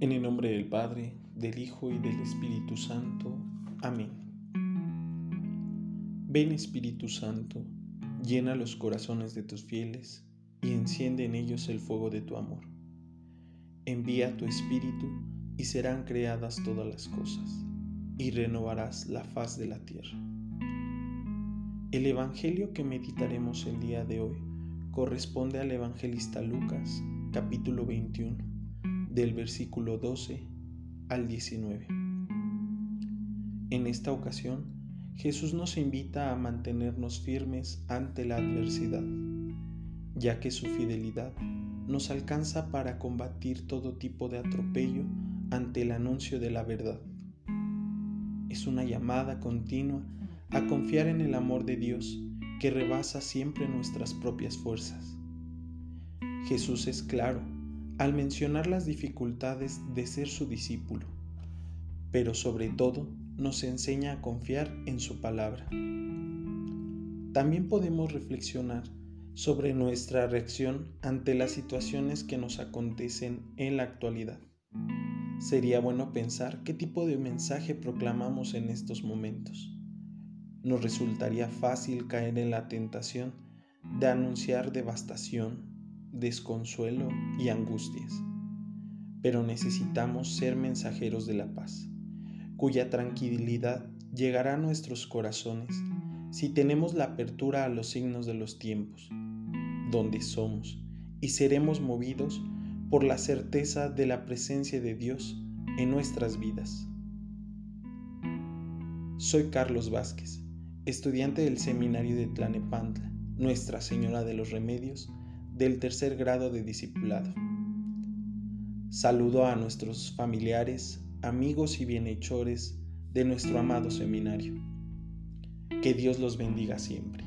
En el nombre del Padre, del Hijo y del Espíritu Santo. Amén. Ven Espíritu Santo, llena los corazones de tus fieles y enciende en ellos el fuego de tu amor. Envía tu Espíritu y serán creadas todas las cosas, y renovarás la faz de la tierra. El Evangelio que meditaremos el día de hoy corresponde al evangelista Lucas, capítulo 21, del versículo 12 al 19. En esta ocasión, Jesús nos invita a mantenernos firmes ante la adversidad, ya que su fidelidad nos alcanza para combatir todo tipo de atropello ante el anuncio de la verdad. Es una llamada continua a confiar en el amor de Dios que rebasa siempre nuestras propias fuerzas. Jesús es claro al mencionar las dificultades de ser su discípulo, pero sobre todo nos enseña a confiar en su palabra. También podemos reflexionar sobre nuestra reacción ante las situaciones que nos acontecen en la actualidad. Sería bueno pensar qué tipo de mensaje proclamamos en estos momentos nos resultaría fácil caer en la tentación de anunciar devastación, desconsuelo y angustias. Pero necesitamos ser mensajeros de la paz, cuya tranquilidad llegará a nuestros corazones si tenemos la apertura a los signos de los tiempos, donde somos y seremos movidos por la certeza de la presencia de Dios en nuestras vidas. Soy Carlos Vázquez estudiante del seminario de Tlanepantla, Nuestra Señora de los Remedios, del tercer grado de discipulado. Saludo a nuestros familiares, amigos y bienhechores de nuestro amado seminario. Que Dios los bendiga siempre.